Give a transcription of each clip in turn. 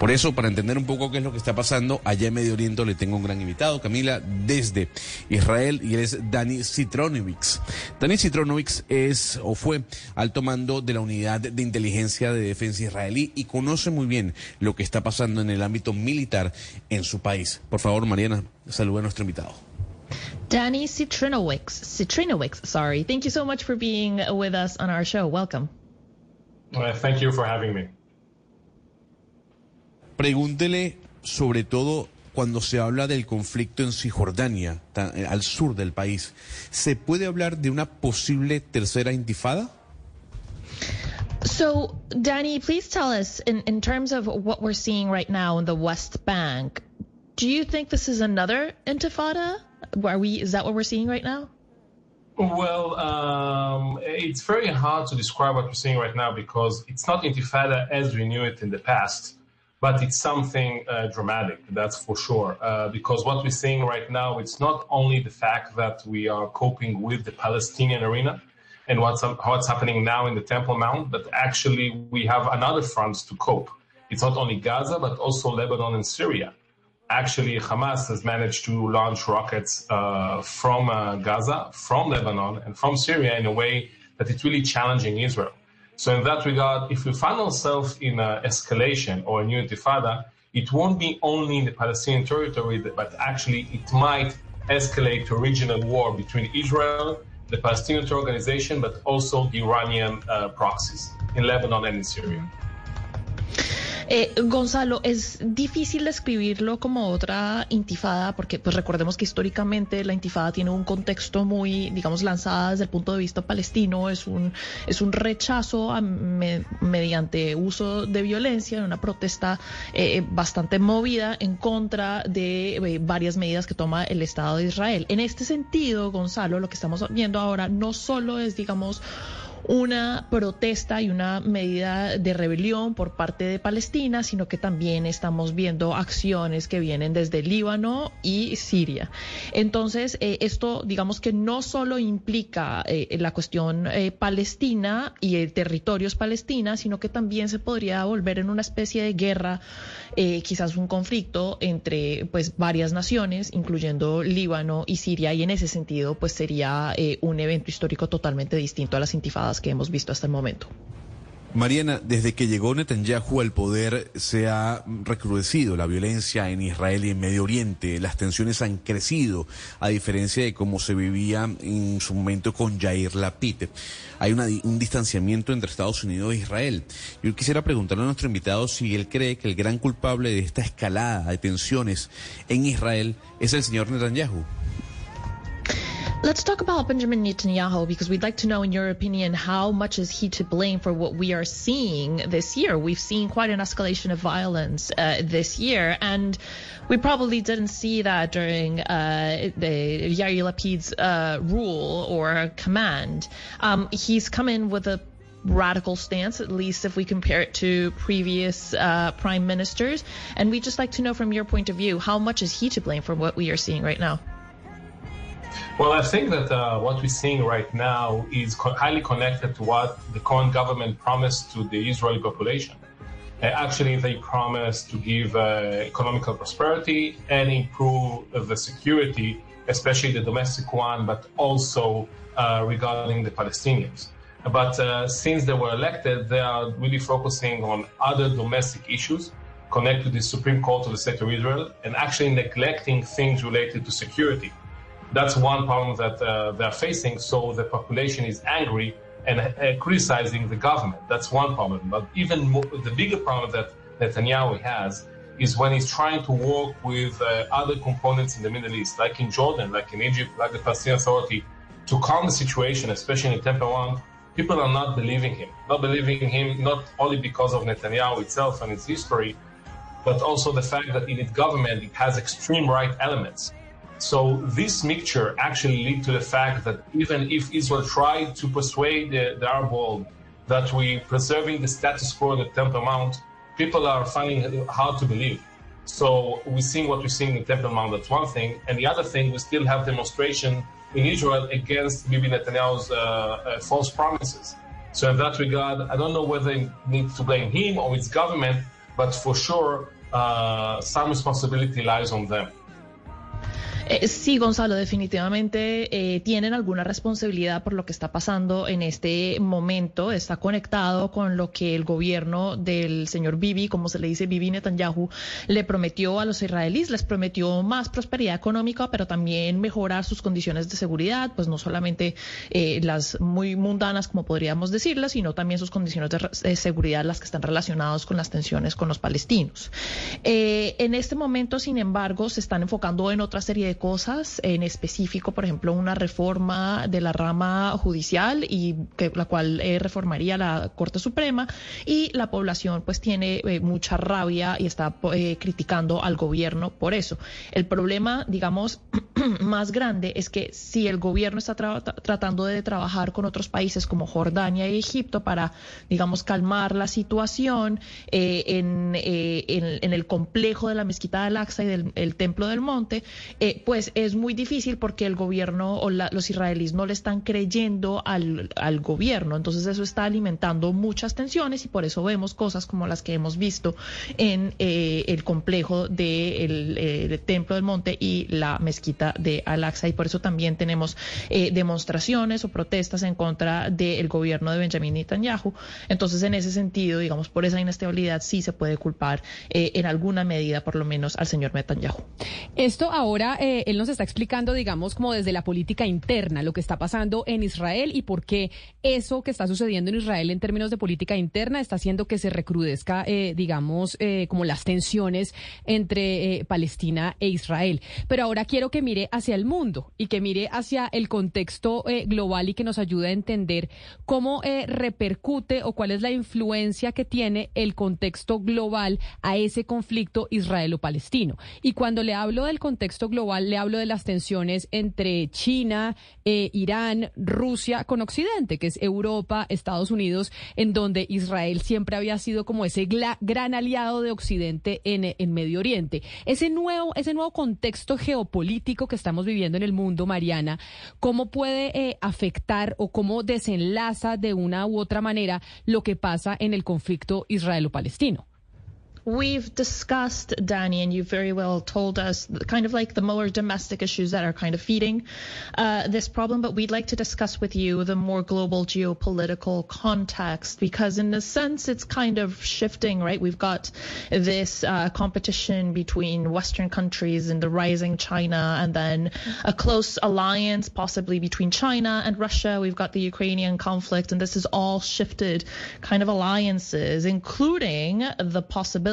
Por eso, para entender un poco qué es lo que está pasando allá en Medio Oriente, le tengo un gran invitado, Camila, desde Israel, y él es Dani Citronovics. Dani Citronovics es o fue alto mando de la unidad de inteligencia de defensa israelí y conoce muy bien lo que está pasando en el ámbito militar en su país. Por favor, Mariana, saluda a nuestro invitado. Danny Citrinowicz, Citrinowicz, sorry. Thank you so much for being with us on our show. Welcome. Uh, thank you for having me. Pregúntele sobre todo cuando se habla del conflicto en Cisjordania, eh, al sur del país. ¿Se puede hablar de una posible tercera intifada? So, Danny, please tell us, in, in terms of what we're seeing right now in the West Bank, do you think this is another intifada? Are we? Is that what we're seeing right now? Well, um, it's very hard to describe what we're seeing right now because it's not intifada as we knew it in the past, but it's something uh, dramatic, that's for sure. Uh, because what we're seeing right now, it's not only the fact that we are coping with the Palestinian arena and what's, what's happening now in the Temple Mount, but actually we have another front to cope. It's not only Gaza, but also Lebanon and Syria actually Hamas has managed to launch rockets uh, from uh, Gaza, from Lebanon, and from Syria in a way that it's really challenging Israel. So in that regard, if we find ourselves in an escalation or a new intifada, it won't be only in the Palestinian territory, but actually it might escalate to regional war between Israel, the Palestinian organization, but also the Iranian uh, proxies in Lebanon and in Syria. Eh, Gonzalo, es difícil describirlo como otra intifada porque pues recordemos que históricamente la intifada tiene un contexto muy, digamos, lanzada desde el punto de vista palestino, es un, es un rechazo mediante uso de violencia, una protesta eh, bastante movida en contra de eh, varias medidas que toma el Estado de Israel. En este sentido, Gonzalo, lo que estamos viendo ahora no solo es, digamos, una protesta y una medida de rebelión por parte de Palestina, sino que también estamos viendo acciones que vienen desde Líbano y Siria. Entonces, eh, esto digamos que no solo implica eh, la cuestión eh, palestina y territorios palestinas, sino que también se podría volver en una especie de guerra, quizás un conflicto entre pues varias naciones, incluyendo Líbano y Siria, y en ese sentido pues sería un evento histórico totalmente distinto a las intifadas que hemos visto hasta el momento. Mariana, desde que llegó Netanyahu al poder se ha recrudecido la violencia en Israel y en Medio Oriente. Las tensiones han crecido, a diferencia de cómo se vivía en su momento con Yair Lapid. Hay un distanciamiento entre Estados Unidos e Israel. Yo quisiera preguntarle a nuestro invitado si él cree que el gran culpable de esta escalada de tensiones en Israel es el señor Netanyahu. Let's talk about Benjamin Netanyahu because we'd like to know, in your opinion, how much is he to blame for what we are seeing this year? We've seen quite an escalation of violence uh, this year, and we probably didn't see that during uh, the Yair Lapid's uh, rule or command. Um, he's come in with a radical stance, at least if we compare it to previous uh, prime ministers. And we'd just like to know from your point of view, how much is he to blame for what we are seeing right now? Well, I think that uh, what we're seeing right now is co- highly connected to what the current government promised to the Israeli population. Uh, actually, they promised to give uh, economical prosperity and improve the security, especially the domestic one, but also uh, regarding the Palestinians. But uh, since they were elected, they are really focusing on other domestic issues connected to the Supreme Court of the State of Israel and actually neglecting things related to security that's one problem that uh, they're facing. So the population is angry and uh, criticizing the government. That's one problem. But even more, the bigger problem that Netanyahu has is when he's trying to work with uh, other components in the Middle East, like in Jordan, like in Egypt, like the Palestinian Authority, to calm the situation, especially in One. People are not believing him. Not believing him not only because of Netanyahu itself and its history, but also the fact that in its government it has extreme right elements so this mixture actually lead to the fact that even if Israel tried to persuade the, the Arab world that we preserving the status quo in the Temple Mount, people are finding it hard to believe. So we're seeing what we're seeing in Temple Mount. That's one thing, and the other thing, we still have demonstration in Israel against Bibi Netanyahu's uh, uh, false promises. So in that regard, I don't know whether it needs to blame him or his government, but for sure, uh, some responsibility lies on them. Eh, sí, Gonzalo, definitivamente eh, tienen alguna responsabilidad por lo que está pasando en este momento. Está conectado con lo que el gobierno del señor Bibi, como se le dice Bibi Netanyahu, le prometió a los israelíes. Les prometió más prosperidad económica, pero también mejorar sus condiciones de seguridad, pues no solamente eh, las muy mundanas, como podríamos decirlas, sino también sus condiciones de, seguridad, las que están relacionadas con las tensiones con los palestinos. en este momento, sin embargo, se están enfocando en otra serie de cosas, en específico, por ejemplo, una reforma de la rama judicial y que la cual eh, reformaría la Corte Suprema y la población pues tiene eh, mucha rabia y está eh, criticando al gobierno por eso. El problema, digamos, más grande es que si el gobierno está tratando de trabajar con otros países como Jordania y Egipto para, digamos, calmar la situación en, en, el complejo de la mezquita de Al-Aqsa y del Templo del Monte, pues es muy difícil porque el gobierno o los israelíes no le están creyendo al, gobierno. Entonces eso está alimentando muchas tensiones y por eso vemos cosas como las que hemos visto en eh, el complejo del eh, Templo del Monte y la mezquita de Al-Aqsa. Y por eso también tenemos eh, demostraciones o protestas en contra del gobierno de Benjamin Netanyahu. Entonces, en ese sentido, digamos, por esa inestabilidad sí se puede culpar en alguna medida, por lo menos, al señor Netanyahu. Esto ahora él nos está explicando, digamos, como desde la política interna, lo que está pasando en Israel y por qué eso que está sucediendo en Israel en términos de política interna está haciendo que se recrudezca, eh, digamos, eh, como las tensiones entre eh, Palestina e Israel. Pero ahora quiero que mire hacia el mundo y que mire hacia el contexto global y que nos ayude a entender cómo repercute o cuál es la influencia que tiene el contexto global a ese conflicto israelo-palestino. Y cuando le hablo del contexto global, le hablo de las tensiones entre China, eh, Irán, Rusia con Occidente, que es Europa, Estados Unidos, en donde Israel siempre había sido como ese gran aliado de Occidente en, Medio Oriente. Ese nuevo, ese nuevo contexto geopolítico que estamos viviendo en el mundo, Mariana, ¿cómo puede eh, afectar o cómo desenlaza de una u otra manera lo que pasa en el conflicto israelo-palestino? We've discussed, Danny, and you very well told us kind of like the more domestic issues that are kind of feeding uh, this problem, but we'd like to discuss with you the more global geopolitical context because, in a sense, it's kind of shifting, right? We've got this uh, competition between Western countries and the rising China, and then a close alliance possibly between China and Russia. We've got the Ukrainian conflict, and this has all shifted kind of alliances, including the possibility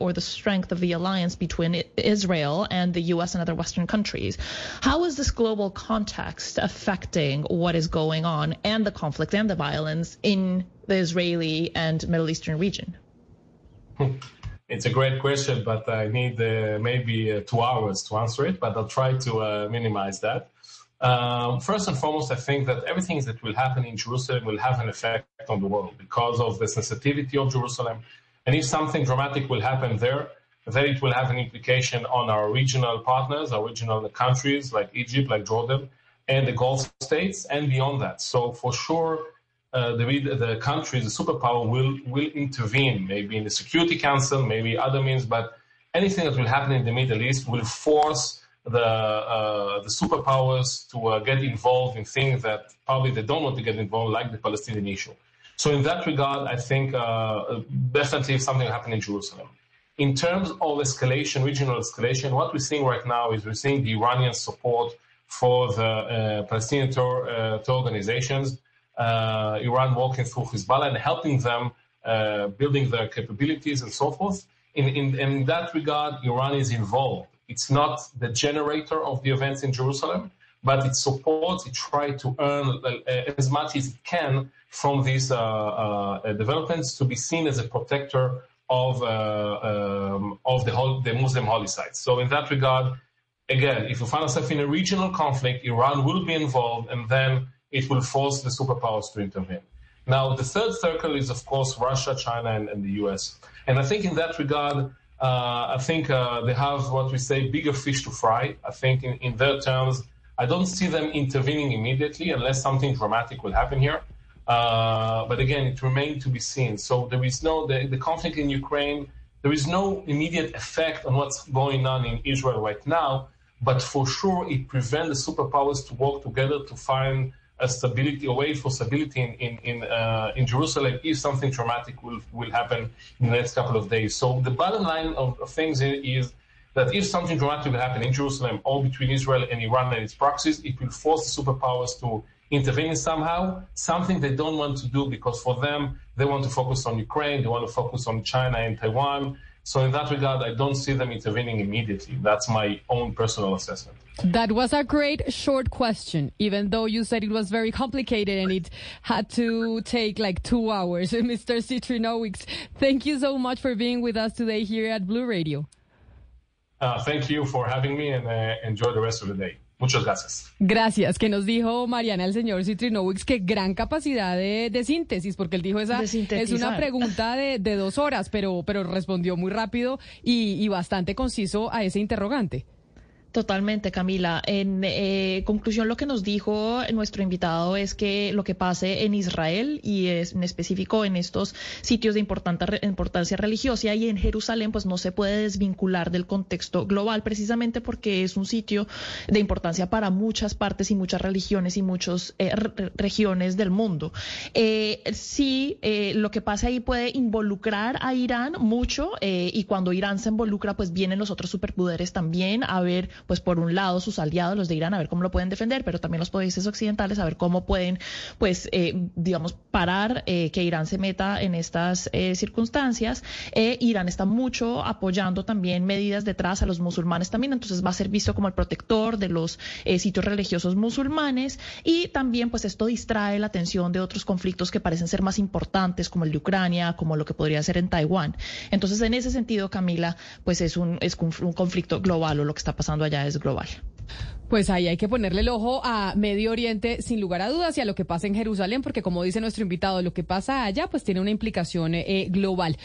or the strength of the alliance between Israel and the U.S. and other Western countries. How is this global context affecting what is going on and the conflict and the violence in the Israeli and Middle Eastern region? It's a great question, but I need uh, maybe uh, two hours to answer it, but I'll try to uh, minimize that. Um, first and foremost, I think that everything that will happen in Jerusalem will have an effect on the world because of the sensitivity of Jerusalem, and if something dramatic will happen there, then it will have an implication on our regional partners, our regional countries like Egypt, like Jordan, and the Gulf states, and beyond that. So for sure, uh, the, the countries, the superpower, will will intervene, maybe in the Security Council, maybe other means, but anything that will happen in the Middle East will force the uh, the superpowers to uh, get involved in things that probably they don't want to get involved, like the Palestinian issue. So in that regard, I think uh, definitely something happened in Jerusalem. In terms of escalation, regional escalation, what we're seeing right now is we're seeing the Iranian support for the uh, Palestinian uh, organizations, uh, Iran working through Hezbollah and helping them uh, building their capabilities and so forth. In, in, in that regard, Iran is involved. It's not the generator of the events in Jerusalem, but it supports, it tries to earn uh, as much as it can from these uh, uh, developments to be seen as a protector of um, of the, whole, the Muslim holy sites. So in that regard, again, if you find yourself in a regional conflict, Iran will be involved, and then it will force the superpowers to intervene. Now, the third circle is, of course, Russia, China, and, and the U.S. And I think in that regard, uh, I think uh, they have what we say bigger fish to fry. I think in, in their terms, I don't see them intervening immediately unless something dramatic will happen here. Uh, but again, it remains to be seen. So there is no the, the conflict in Ukraine there is no immediate effect on what's going on in Israel right now, but for sure it prevents the superpowers to work together to find a stability, a way for stability in in in, uh, in Jerusalem if something traumatic will will happen in the next couple of days. So the bottom line of, of things is that if something dramatic will happen in Jerusalem or between Israel and Iran and its proxies, it will force the superpowers to intervene somehow, something they don't want to do because for them, they want to focus on Ukraine, they want to focus on China and Taiwan. So in that regard, I don't see them intervening immediately. That's my own personal assessment. That was a great short question, even though you said it was very complicated and it had to take like two hours. Mr. Citrinowicz, thank you so much for being with us today here at Blu Radio. Uh, thank you for having me and uh, enjoy the rest of the day. Muchas gracias. Gracias. Que nos dijo Mariana, el señor Citrinowicz, que gran capacidad de, de, síntesis, porque él dijo esa es una pregunta de, de, dos horas, pero, pero respondió muy rápido y, y bastante conciso a ese interrogante. Totalmente, Camila. En eh, conclusión, lo que nos dijo nuestro invitado es que lo que pase en Israel y es, en específico en estos sitios de importancia religiosa y en Jerusalén, pues no se puede desvincular del contexto global, precisamente porque es un sitio de importancia para muchas partes y muchas religiones y muchas eh, regiones del mundo. Eh, sí, eh, lo que pasa ahí puede involucrar a Irán mucho eh, y cuando Irán se involucra, pues vienen los otros superpoderes también a ver pues por un lado sus aliados, los de Irán, a ver cómo lo pueden defender, pero también los países occidentales a ver cómo pueden, pues, eh, digamos, parar eh, que Irán se meta en estas eh, circunstancias. Irán está mucho apoyando también medidas detrás a los musulmanes también, entonces va a ser visto como el protector de los sitios religiosos musulmanes y también, pues, esto distrae la atención de otros conflictos que parecen ser más importantes, como el de Ucrania, como lo que podría ser en Taiwán. Entonces, en ese sentido, Camila, pues es un, es un conflicto global o lo que está pasando allá es global. Pues ahí hay que ponerle el ojo a Medio Oriente sin lugar a dudas y a lo que pasa en Jerusalén, porque como dice nuestro invitado, lo que pasa allá pues tiene una implicación eh, global.